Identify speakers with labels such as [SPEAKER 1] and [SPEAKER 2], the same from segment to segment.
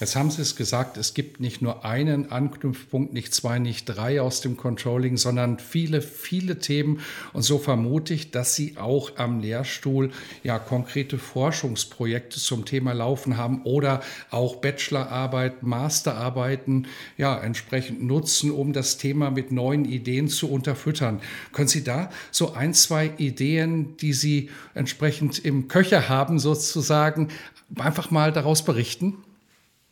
[SPEAKER 1] Jetzt haben Sie es gesagt, es gibt nicht nur einen Anknüpfpunkt, nicht zwei, nicht drei aus dem Controlling, sondern viele, viele Themen. Und so vermute ich, dass Sie auch am Lehrstuhl ja konkrete Forschungsprojekte zum Thema laufen haben oder auch Bachelorarbeit, Masterarbeiten ja entsprechend nutzen, um das Thema mit neuen Ideen zu unterfüttern. Können Sie da so ein, zwei Ideen, die Sie entsprechend im Köcher haben, sozusagen, einfach mal daraus berichten?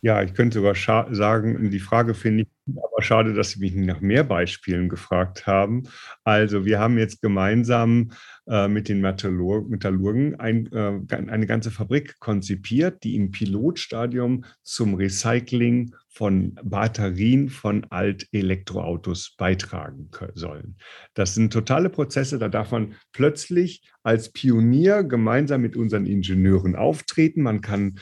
[SPEAKER 2] Ja, ich könnte sogar sagen, die Frage finde ich aber schade, dass Sie mich nach mehr Beispielen gefragt haben. Also wir haben jetzt gemeinsam äh, mit den Metallurgen ein, äh, eine ganze Fabrik konzipiert, die im Pilotstadium zum Recycling von Batterien von Alt-Elektroautos beitragen sollen. Das sind totale Prozesse, da darf man plötzlich als Pionier gemeinsam mit unseren Ingenieuren auftreten. Man kann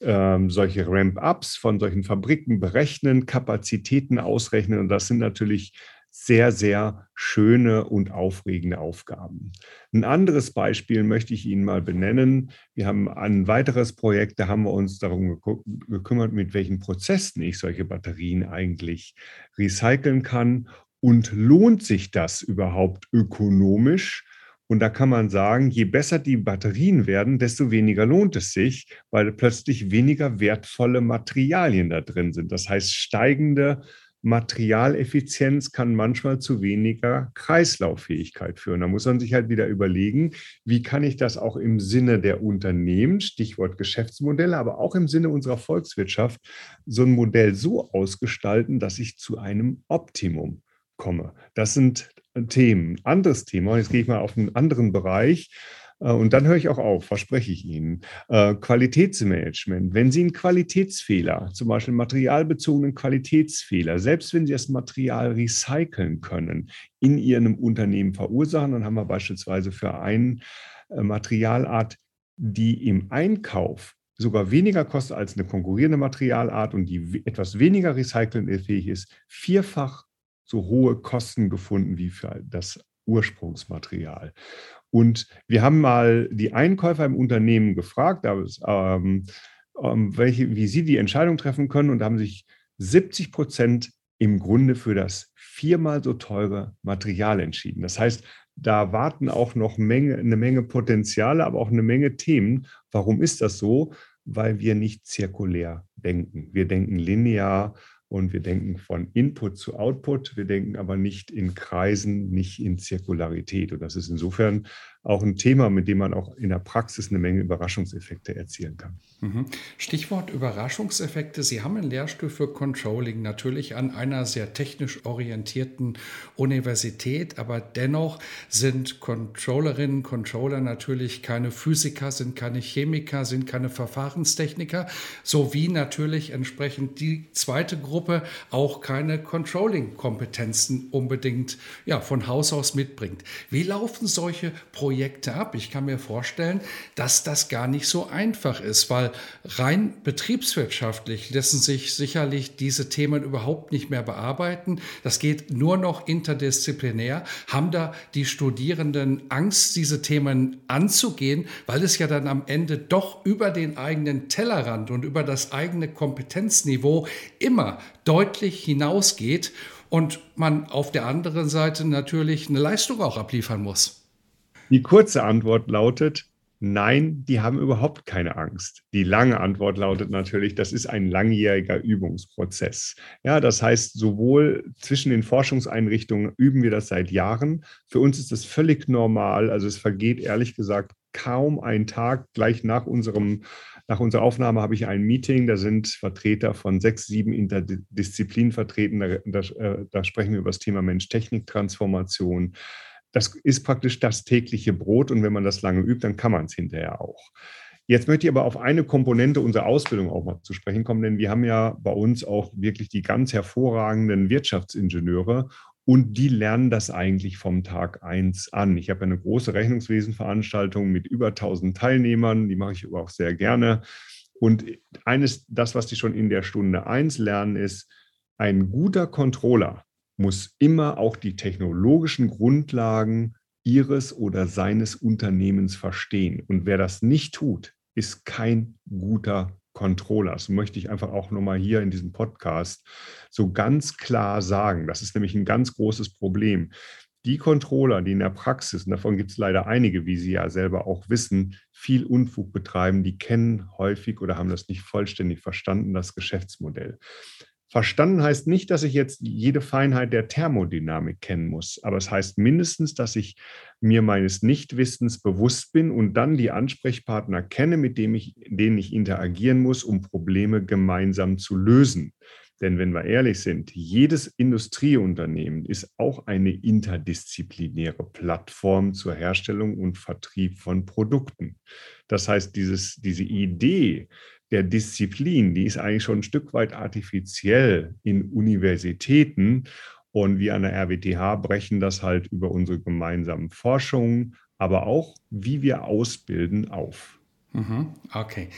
[SPEAKER 2] ähm, solche Ramp-ups von solchen Fabriken berechnen, Kapazitäten ausrechnen. Und das sind natürlich sehr, sehr schöne und aufregende Aufgaben. Ein anderes Beispiel möchte ich Ihnen mal benennen. Wir haben ein weiteres Projekt, da haben wir uns darum gekümmert, mit welchen Prozessen ich solche Batterien eigentlich recyceln kann. Und lohnt sich das überhaupt ökonomisch? Und da kann man sagen, je besser die Batterien werden, desto weniger lohnt es sich, weil plötzlich weniger wertvolle Materialien da drin sind. Das heißt, steigende Materialeffizienz kann manchmal zu weniger Kreislauffähigkeit führen. Da muss man sich halt wieder überlegen, wie kann ich das auch im Sinne der Unternehmen, Stichwort Geschäftsmodelle, aber auch im Sinne unserer Volkswirtschaft, so ein Modell so ausgestalten, dass ich zu einem Optimum komme. Das sind Themen. Anderes Thema, jetzt gehe ich mal auf einen anderen Bereich. Äh, und dann höre ich auch auf, verspreche ich Ihnen. Äh, Qualitätsmanagement. Wenn Sie einen Qualitätsfehler, zum Beispiel einen materialbezogenen Qualitätsfehler, selbst wenn Sie das Material recyceln können, in Ihrem Unternehmen verursachen, dann haben wir beispielsweise für eine äh, Materialart, die im Einkauf sogar weniger kostet als eine konkurrierende Materialart und die etwas weniger recycelfähig ist, vierfach so hohe Kosten gefunden wie für das Ursprungsmaterial. Und wir haben mal die Einkäufer im Unternehmen gefragt, ähm, ähm, welche, wie sie die Entscheidung treffen können und haben sich 70 Prozent im Grunde für das viermal so teure Material entschieden. Das heißt, da warten auch noch Menge, eine Menge Potenziale, aber auch eine Menge Themen. Warum ist das so? Weil wir nicht zirkulär denken. Wir denken linear und wir denken von Input zu Output. Wir denken aber nicht in Kreisen, nicht in Zirkularität. Und das ist insofern auch ein Thema, mit dem man auch in der Praxis eine Menge Überraschungseffekte erzielen kann.
[SPEAKER 1] Mhm. Stichwort Überraschungseffekte. Sie haben einen Lehrstuhl für Controlling natürlich an einer sehr technisch orientierten Universität, aber dennoch sind Controllerinnen, Controller natürlich keine Physiker, sind keine Chemiker, sind keine Verfahrenstechniker, sowie natürlich entsprechend die zweite Gruppe auch keine Controlling-Kompetenzen unbedingt ja, von Haus aus mitbringt. Wie laufen solche Projekte Projekte ab. Ich kann mir vorstellen, dass das gar nicht so einfach ist, weil rein betriebswirtschaftlich lassen sich sicherlich diese Themen überhaupt nicht mehr bearbeiten. Das geht nur noch interdisziplinär. Haben da die Studierenden Angst, diese Themen anzugehen, weil es ja dann am Ende doch über den eigenen Tellerrand und über das eigene Kompetenzniveau immer deutlich hinausgeht und man auf der anderen Seite natürlich eine Leistung auch abliefern muss.
[SPEAKER 2] Die kurze Antwort lautet, nein, die haben überhaupt keine Angst. Die lange Antwort lautet natürlich, das ist ein langjähriger Übungsprozess. Ja, das heißt, sowohl zwischen den Forschungseinrichtungen üben wir das seit Jahren. Für uns ist das völlig normal. Also es vergeht ehrlich gesagt kaum ein Tag. Gleich nach unserem nach unserer Aufnahme habe ich ein Meeting, da sind Vertreter von sechs, sieben Interdisziplinen vertreten. Da, da, äh, da sprechen wir über das Thema Mensch-Technik-Transformation. Das ist praktisch das tägliche Brot und wenn man das lange übt, dann kann man es hinterher auch. Jetzt möchte ich aber auf eine Komponente unserer Ausbildung auch mal zu sprechen kommen, denn wir haben ja bei uns auch wirklich die ganz hervorragenden Wirtschaftsingenieure und die lernen das eigentlich vom Tag eins an. Ich habe eine große Rechnungswesenveranstaltung mit über 1000 Teilnehmern, die mache ich aber auch sehr gerne. Und eines, das, was die schon in der Stunde eins lernen, ist, ein guter Controller muss immer auch die technologischen Grundlagen ihres oder seines Unternehmens verstehen. Und wer das nicht tut, ist kein guter Controller. Das möchte ich einfach auch nochmal hier in diesem Podcast so ganz klar sagen. Das ist nämlich ein ganz großes Problem. Die Controller, die in der Praxis, und davon gibt es leider einige, wie Sie ja selber auch wissen, viel Unfug betreiben, die kennen häufig oder haben das nicht vollständig verstanden, das Geschäftsmodell. Verstanden heißt nicht, dass ich jetzt jede Feinheit der Thermodynamik kennen muss, aber es heißt mindestens, dass ich mir meines Nichtwissens bewusst bin und dann die Ansprechpartner kenne, mit denen ich, denen ich interagieren muss, um Probleme gemeinsam zu lösen. Denn wenn wir ehrlich sind, jedes Industrieunternehmen ist auch eine interdisziplinäre Plattform zur Herstellung und Vertrieb von Produkten. Das heißt, dieses, diese Idee, der Disziplin, die ist eigentlich schon ein Stück weit artifiziell in Universitäten. Und wir an der RWTH brechen das halt über unsere gemeinsamen Forschungen, aber auch, wie wir ausbilden, auf.
[SPEAKER 1] Mhm, okay.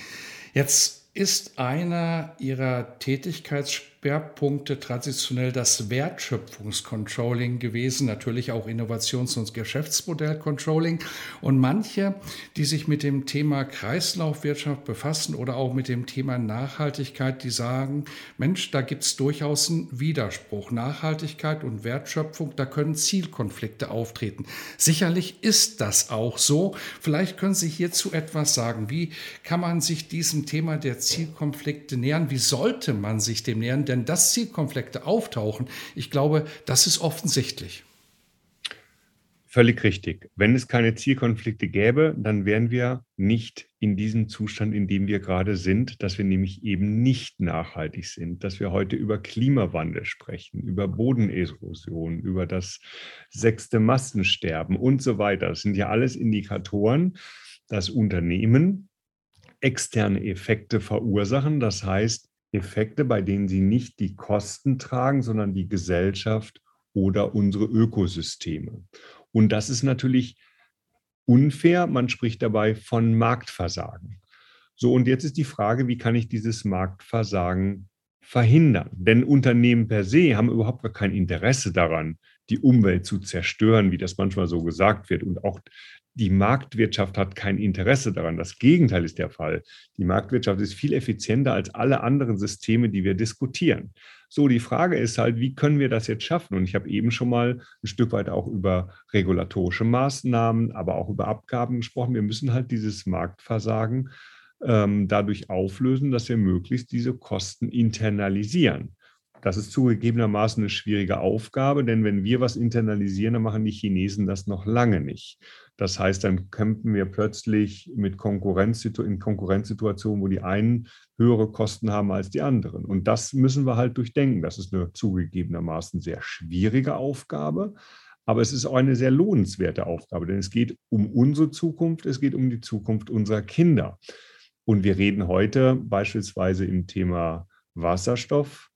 [SPEAKER 1] Jetzt ist einer Ihrer Tätigkeitsschwerpunkte Schwerpunkte traditionell das Wertschöpfungscontrolling gewesen, natürlich auch Innovations- und Geschäftsmodellcontrolling. Und manche, die sich mit dem Thema Kreislaufwirtschaft befassen oder auch mit dem Thema Nachhaltigkeit, die sagen, Mensch, da gibt es durchaus einen Widerspruch. Nachhaltigkeit und Wertschöpfung, da können Zielkonflikte auftreten. Sicherlich ist das auch so. Vielleicht können Sie hierzu etwas sagen. Wie kann man sich diesem Thema der Zielkonflikte nähern? Wie sollte man sich dem nähern? Denn dass Zielkonflikte auftauchen, ich glaube, das ist offensichtlich.
[SPEAKER 2] Völlig richtig. Wenn es keine Zielkonflikte gäbe, dann wären wir nicht in diesem Zustand, in dem wir gerade sind, dass wir nämlich eben nicht nachhaltig sind, dass wir heute über Klimawandel sprechen, über Bodenerosion, über das sechste Massensterben und so weiter. Das sind ja alles Indikatoren, dass Unternehmen externe Effekte verursachen. Das heißt, Effekte, bei denen sie nicht die Kosten tragen, sondern die Gesellschaft oder unsere Ökosysteme. Und das ist natürlich unfair. Man spricht dabei von Marktversagen. So, und jetzt ist die Frage, wie kann ich dieses Marktversagen verhindern? Denn Unternehmen per se haben überhaupt gar kein Interesse daran, die Umwelt zu zerstören, wie das manchmal so gesagt wird. Und auch die Marktwirtschaft hat kein Interesse daran. Das Gegenteil ist der Fall. Die Marktwirtschaft ist viel effizienter als alle anderen Systeme, die wir diskutieren. So, die Frage ist halt, wie können wir das jetzt schaffen? Und ich habe eben schon mal ein Stück weit auch über regulatorische Maßnahmen, aber auch über Abgaben gesprochen. Wir müssen halt dieses Marktversagen ähm, dadurch auflösen, dass wir möglichst diese Kosten internalisieren. Das ist zugegebenermaßen eine schwierige Aufgabe, denn wenn wir was internalisieren, dann machen die Chinesen das noch lange nicht. Das heißt, dann kämpfen wir plötzlich mit Konkurrenz, in Konkurrenzsituationen, wo die einen höhere Kosten haben als die anderen. Und das müssen wir halt durchdenken. Das ist eine zugegebenermaßen sehr schwierige Aufgabe, aber es ist auch eine sehr lohnenswerte Aufgabe, denn es geht um unsere Zukunft, es geht um die Zukunft unserer Kinder. Und wir reden heute beispielsweise im Thema Wasserstoff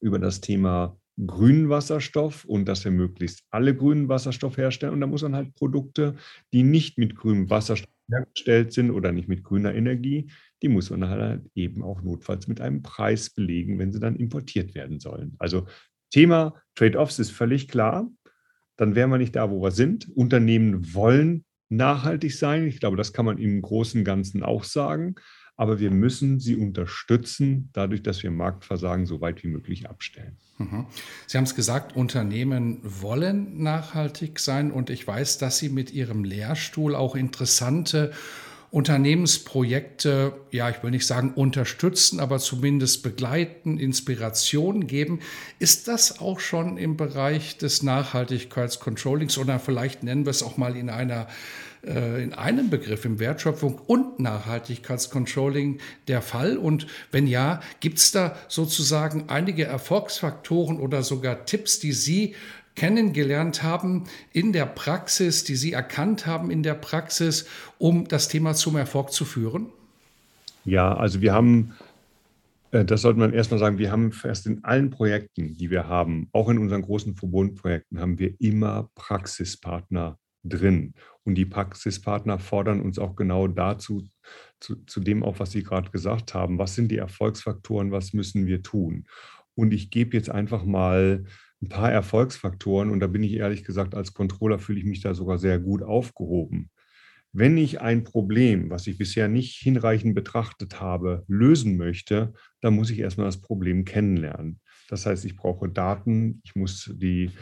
[SPEAKER 2] über das Thema grünen Wasserstoff und dass wir möglichst alle grünen Wasserstoff herstellen. Und da muss man halt Produkte, die nicht mit grünem Wasserstoff hergestellt sind oder nicht mit grüner Energie, die muss man halt eben auch notfalls mit einem Preis belegen, wenn sie dann importiert werden sollen. Also Thema Trade-offs ist völlig klar. Dann wären wir nicht da, wo wir sind. Unternehmen wollen nachhaltig sein. Ich glaube, das kann man im Großen und Ganzen auch sagen aber wir müssen sie unterstützen, dadurch, dass wir Marktversagen so weit wie möglich abstellen.
[SPEAKER 1] Mhm. Sie haben es gesagt, Unternehmen wollen nachhaltig sein und ich weiß, dass Sie mit Ihrem Lehrstuhl auch interessante Unternehmensprojekte, ja, ich will nicht sagen unterstützen, aber zumindest begleiten, Inspiration geben. Ist das auch schon im Bereich des Nachhaltigkeitscontrollings oder vielleicht nennen wir es auch mal in einer in einem Begriff im Wertschöpfung und Nachhaltigkeitscontrolling der Fall? Und wenn ja, gibt es da sozusagen einige Erfolgsfaktoren oder sogar Tipps, die Sie kennengelernt haben in der Praxis, die Sie erkannt haben in der Praxis, um das Thema zum Erfolg zu führen?
[SPEAKER 2] Ja, also wir haben, äh, das sollte man erstmal sagen, wir haben fast in allen Projekten, die wir haben, auch in unseren großen Verbundprojekten, haben wir immer Praxispartner drin. Und die Praxispartner fordern uns auch genau dazu, zu, zu dem auch, was Sie gerade gesagt haben. Was sind die Erfolgsfaktoren? Was müssen wir tun? Und ich gebe jetzt einfach mal ein paar Erfolgsfaktoren. Und da bin ich ehrlich gesagt, als Controller fühle ich mich da sogar sehr gut aufgehoben. Wenn ich ein Problem, was ich bisher nicht hinreichend betrachtet habe, lösen möchte, dann muss ich erstmal das Problem kennenlernen. Das heißt, ich brauche Daten, ich muss die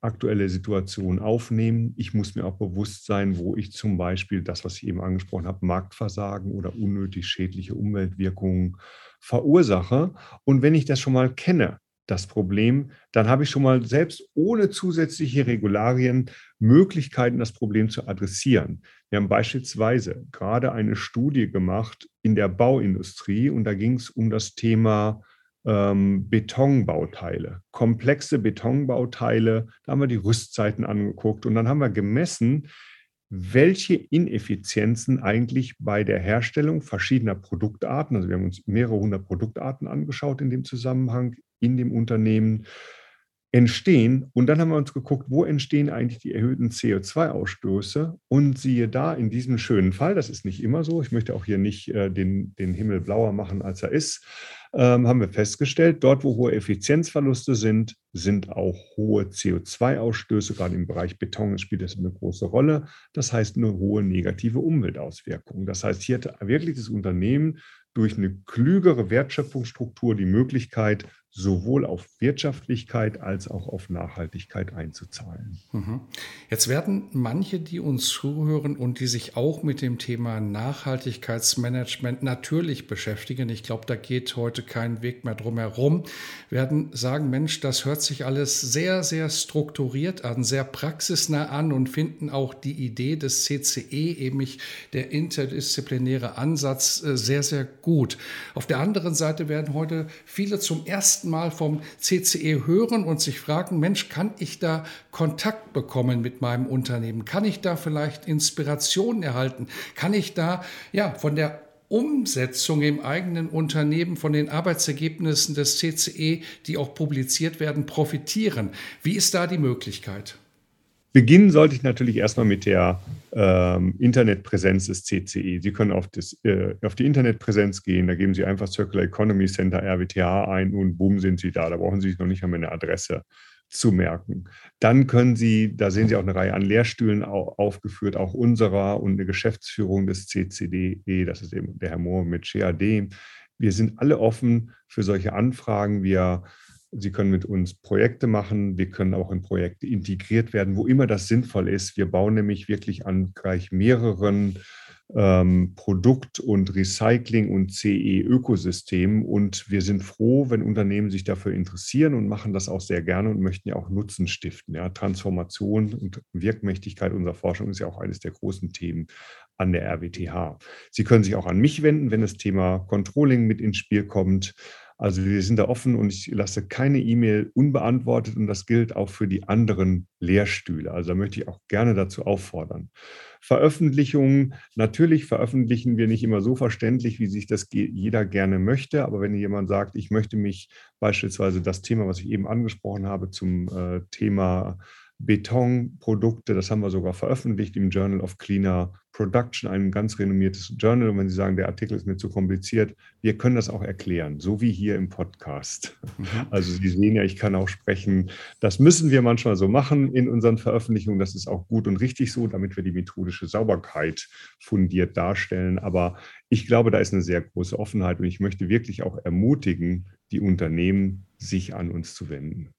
[SPEAKER 2] aktuelle Situation aufnehmen. Ich muss mir auch bewusst sein, wo ich zum Beispiel das, was ich eben angesprochen habe, Marktversagen oder unnötig schädliche Umweltwirkungen verursache. Und wenn ich das schon mal kenne, das Problem, dann habe ich schon mal selbst ohne zusätzliche Regularien Möglichkeiten, das Problem zu adressieren. Wir haben beispielsweise gerade eine Studie gemacht in der Bauindustrie und da ging es um das Thema ähm, Betonbauteile, komplexe Betonbauteile. Da haben wir die Rüstzeiten angeguckt und dann haben wir gemessen, welche Ineffizienzen eigentlich bei der Herstellung verschiedener Produktarten, also wir haben uns mehrere hundert Produktarten angeschaut in dem Zusammenhang in dem Unternehmen, entstehen. Und dann haben wir uns geguckt, wo entstehen eigentlich die erhöhten CO2-Ausstoße. Und siehe da, in diesem schönen Fall, das ist nicht immer so, ich möchte auch hier nicht äh, den, den Himmel blauer machen, als er ist, ähm, haben wir festgestellt, dort, wo hohe Effizienzverluste sind, sind auch hohe CO2-Ausstöße, gerade im Bereich Beton spielt das eine große Rolle. Das heißt, eine hohe negative Umweltauswirkung. Das heißt, hier hat wirklich das Unternehmen durch eine klügere Wertschöpfungsstruktur die Möglichkeit, sowohl auf Wirtschaftlichkeit als auch auf Nachhaltigkeit einzuzahlen.
[SPEAKER 1] Mhm. Jetzt werden manche, die uns zuhören und die sich auch mit dem Thema Nachhaltigkeitsmanagement natürlich beschäftigen, ich glaube, da geht heute kein Weg mehr drum herum, werden sagen, Mensch, das hört sich alles sehr, sehr strukturiert an, sehr praxisnah an und finden auch die Idee des CCE, eben der interdisziplinäre Ansatz, äh, sehr, sehr gut. Auf der anderen Seite werden heute viele zum ersten ersten Mal vom CCE hören und sich fragen, Mensch, kann ich da Kontakt bekommen mit meinem Unternehmen? Kann ich da vielleicht Inspiration erhalten? Kann ich da ja von der Umsetzung im eigenen Unternehmen von den Arbeitsergebnissen des CCE, die auch publiziert werden, profitieren? Wie ist da die Möglichkeit?
[SPEAKER 2] Beginnen sollte ich natürlich erstmal mit der ähm, Internetpräsenz des CCE. Sie können auf, das, äh, auf, die Internetpräsenz gehen, da geben Sie einfach Circular Economy Center RWTH ein und boom sind Sie da. Da brauchen Sie sich noch nicht einmal eine Adresse zu merken. Dann können Sie, da sehen Sie auch eine Reihe an Lehrstühlen aufgeführt, auch unserer und eine Geschäftsführung des CCDE, das ist eben der Herr Mohr mit CAD. Wir sind alle offen für solche Anfragen. Wir Sie können mit uns Projekte machen. Wir können auch in Projekte integriert werden, wo immer das sinnvoll ist. Wir bauen nämlich wirklich an gleich mehreren ähm, Produkt- und Recycling- und CE-Ökosystemen. Und wir sind froh, wenn Unternehmen sich dafür interessieren und machen das auch sehr gerne und möchten ja auch Nutzen stiften. Ja, Transformation und Wirkmächtigkeit unserer Forschung ist ja auch eines der großen Themen an der RWTH. Sie können sich auch an mich wenden, wenn das Thema Controlling mit ins Spiel kommt. Also wir sind da offen und ich lasse keine E-Mail unbeantwortet und das gilt auch für die anderen Lehrstühle. Also da möchte ich auch gerne dazu auffordern. Veröffentlichungen, natürlich veröffentlichen wir nicht immer so verständlich, wie sich das jeder gerne möchte, aber wenn jemand sagt, ich möchte mich beispielsweise das Thema, was ich eben angesprochen habe, zum äh, Thema Betonprodukte, das haben wir sogar veröffentlicht im Journal of Cleaner Production, ein ganz renommiertes Journal. Und wenn Sie sagen, der Artikel ist mir zu kompliziert, wir können das auch erklären, so wie hier im Podcast. Mhm. Also Sie sehen ja, ich kann auch sprechen. Das müssen wir manchmal so machen in unseren Veröffentlichungen. Das ist auch gut und richtig so, damit wir die methodische Sauberkeit fundiert darstellen. Aber ich glaube, da ist eine sehr große Offenheit und ich möchte wirklich auch ermutigen, die Unternehmen, sich an uns zu wenden.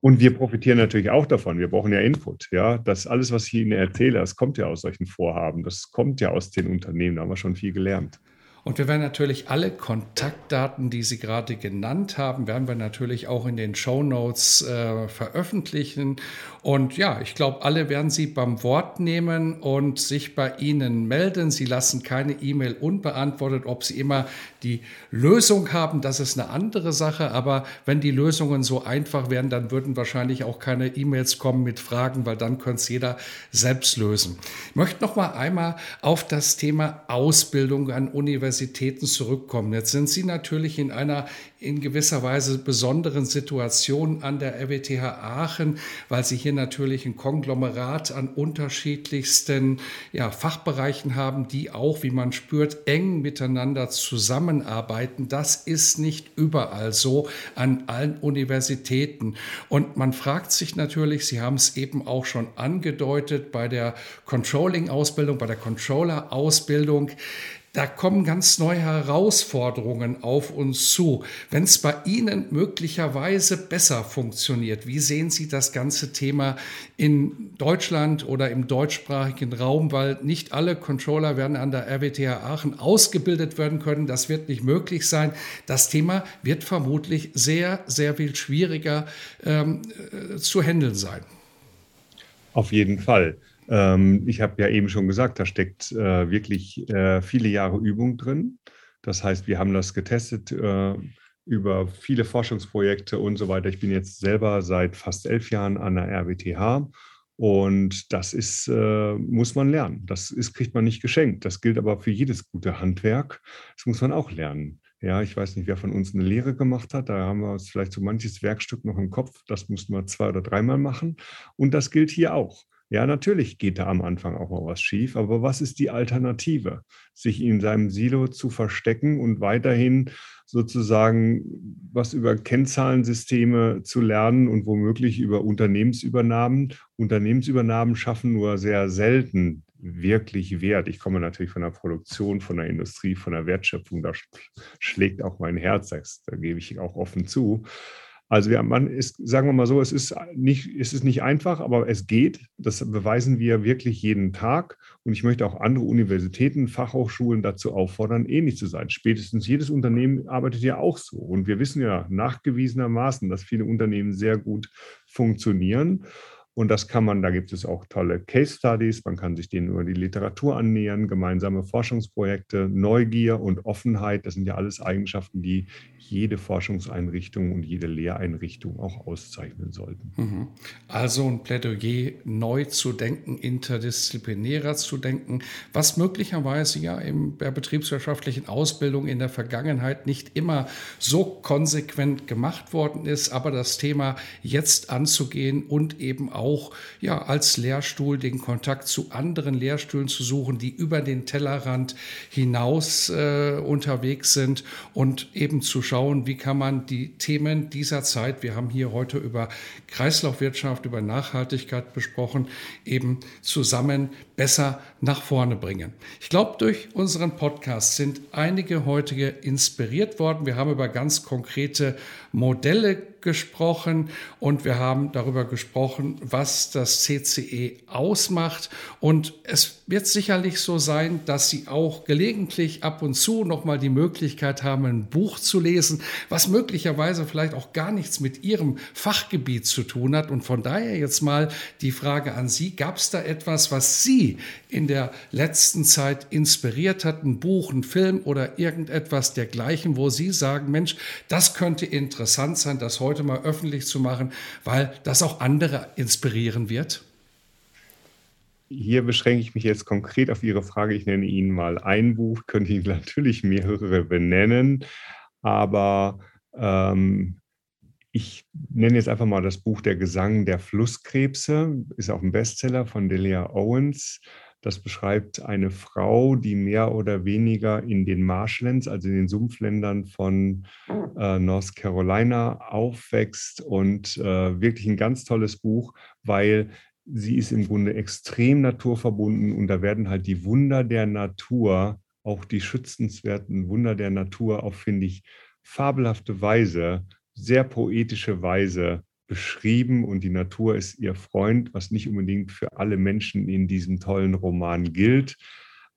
[SPEAKER 2] Und wir profitieren natürlich auch davon. Wir brauchen ja Input. Ja, das alles, was ich Ihnen erzähle, das kommt ja aus solchen Vorhaben. Das kommt ja aus den Unternehmen. Da haben wir schon viel gelernt.
[SPEAKER 1] Und wir werden natürlich alle Kontaktdaten, die Sie gerade genannt haben, werden wir natürlich auch in den Show Notes äh, veröffentlichen. Und ja, ich glaube, alle werden Sie beim Wort nehmen und sich bei Ihnen melden. Sie lassen keine E-Mail unbeantwortet. Ob Sie immer die Lösung haben, das ist eine andere Sache. Aber wenn die Lösungen so einfach wären, dann würden wahrscheinlich auch keine E-Mails kommen mit Fragen, weil dann könnte es jeder selbst lösen. Ich möchte noch mal einmal auf das Thema Ausbildung an Universitäten zurückkommen. Jetzt sind Sie natürlich in einer in gewisser Weise besonderen Situation an der RWTH Aachen, weil Sie hier natürlich ein Konglomerat an unterschiedlichsten ja, Fachbereichen haben, die auch, wie man spürt, eng miteinander zusammenarbeiten. Das ist nicht überall so an allen Universitäten. Und man fragt sich natürlich, Sie haben es eben auch schon angedeutet, bei der Controlling-Ausbildung, bei der Controller-Ausbildung, da kommen ganz neue Herausforderungen auf uns zu. Wenn es bei Ihnen möglicherweise besser funktioniert, wie sehen Sie das ganze Thema in Deutschland oder im deutschsprachigen Raum? Weil nicht alle Controller werden an der RWTH Aachen ausgebildet werden können. Das wird nicht möglich sein. Das Thema wird vermutlich sehr, sehr viel schwieriger ähm, äh, zu handeln sein.
[SPEAKER 2] Auf jeden Fall. Ähm, ich habe ja eben schon gesagt, da steckt äh, wirklich äh, viele Jahre Übung drin. Das heißt, wir haben das getestet äh, über viele Forschungsprojekte und so weiter. Ich bin jetzt selber seit fast elf Jahren an der RWTH und das ist, äh, muss man lernen. Das ist, kriegt man nicht geschenkt. Das gilt aber für jedes gute Handwerk. Das muss man auch lernen. Ja, ich weiß nicht, wer von uns eine Lehre gemacht hat. Da haben wir uns vielleicht so manches Werkstück noch im Kopf. Das mussten wir zwei oder dreimal machen. Und das gilt hier auch. Ja, natürlich geht da am Anfang auch mal was schief, aber was ist die Alternative? Sich in seinem Silo zu verstecken und weiterhin sozusagen was über Kennzahlensysteme zu lernen und womöglich über Unternehmensübernahmen. Unternehmensübernahmen schaffen nur sehr selten wirklich Wert. Ich komme natürlich von der Produktion, von der Industrie, von der Wertschöpfung. Da schlägt auch mein Herz, das, da gebe ich auch offen zu. Also wir, man ist, sagen wir mal so, es ist, nicht, es ist nicht einfach, aber es geht. Das beweisen wir wirklich jeden Tag. Und ich möchte auch andere Universitäten, Fachhochschulen dazu auffordern, ähnlich zu sein. Spätestens jedes Unternehmen arbeitet ja auch so. Und wir wissen ja nachgewiesenermaßen, dass viele Unternehmen sehr gut funktionieren. Und das kann man, da gibt es auch tolle Case Studies, man kann sich denen über die Literatur annähern, gemeinsame Forschungsprojekte, Neugier und Offenheit, das sind ja alles Eigenschaften, die jede Forschungseinrichtung und jede Lehreinrichtung auch auszeichnen sollten.
[SPEAKER 1] Mhm. Also ein Plädoyer, neu zu denken, interdisziplinärer zu denken, was möglicherweise ja in der betriebswirtschaftlichen Ausbildung in der Vergangenheit nicht immer so konsequent gemacht worden ist, aber das Thema jetzt anzugehen und eben auch auch ja, als Lehrstuhl den Kontakt zu anderen Lehrstühlen zu suchen, die über den Tellerrand hinaus äh, unterwegs sind und eben zu schauen, wie kann man die Themen dieser Zeit, wir haben hier heute über Kreislaufwirtschaft, über Nachhaltigkeit besprochen, eben zusammen besser nach vorne bringen. Ich glaube, durch unseren Podcast sind einige heutige inspiriert worden. Wir haben über ganz konkrete Modelle gesprochen und wir haben darüber gesprochen, was das CCE ausmacht. Und es wird sicherlich so sein, dass Sie auch gelegentlich ab und zu nochmal die Möglichkeit haben, ein Buch zu lesen, was möglicherweise vielleicht auch gar nichts mit Ihrem Fachgebiet zu tun hat. Und von daher jetzt mal die Frage an Sie, gab es da etwas, was Sie in der letzten Zeit inspiriert hat, ein Buch, ein Film oder irgendetwas dergleichen, wo Sie sagen, Mensch, das könnte interessant sein, das heute mal öffentlich zu machen, weil das auch andere inspirieren wird?
[SPEAKER 2] Hier beschränke ich mich jetzt konkret auf Ihre Frage. Ich nenne Ihnen mal ein Buch, könnte Ihnen natürlich mehrere benennen, aber ähm, ich nenne jetzt einfach mal das Buch Der Gesang der Flusskrebse, ist auch ein Bestseller von Delia Owens. Das beschreibt eine Frau, die mehr oder weniger in den Marshlands, also in den Sumpfländern von äh, North Carolina aufwächst und äh, wirklich ein ganz tolles Buch, weil sie ist im Grunde extrem naturverbunden und da werden halt die Wunder der Natur, auch die schützenswerten Wunder der Natur auf, finde ich, fabelhafte Weise, sehr poetische Weise beschrieben und die Natur ist ihr Freund, was nicht unbedingt für alle Menschen in diesem tollen Roman gilt.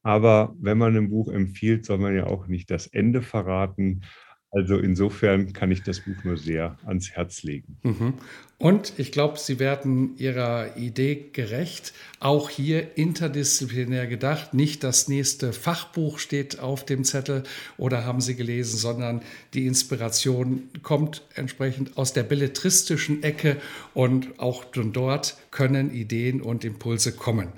[SPEAKER 2] Aber wenn man ein Buch empfiehlt, soll man ja auch nicht das Ende verraten. Also insofern kann ich das Buch nur sehr ans Herz legen.
[SPEAKER 1] Mhm. Und ich glaube, Sie werden Ihrer Idee gerecht. Auch hier interdisziplinär gedacht. Nicht das nächste Fachbuch steht auf dem Zettel oder haben Sie gelesen, sondern die Inspiration kommt entsprechend aus der belletristischen Ecke und auch von dort können Ideen und Impulse kommen.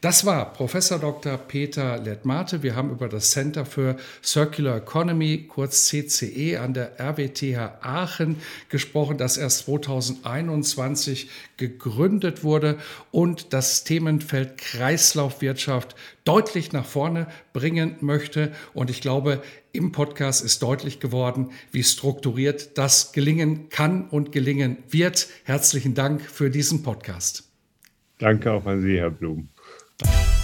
[SPEAKER 1] Das war Professor Dr. Peter Lettmate. Wir haben über das Center für Circular Economy, kurz CCE, an der RWTH Aachen gesprochen, das erst 2021 gegründet wurde und das Themenfeld Kreislaufwirtschaft deutlich nach vorne bringen möchte. Und ich glaube, im Podcast ist deutlich geworden, wie strukturiert das gelingen kann und gelingen wird. Herzlichen Dank für diesen Podcast.
[SPEAKER 2] Danke auch an Sie, Herr Blum. Bye.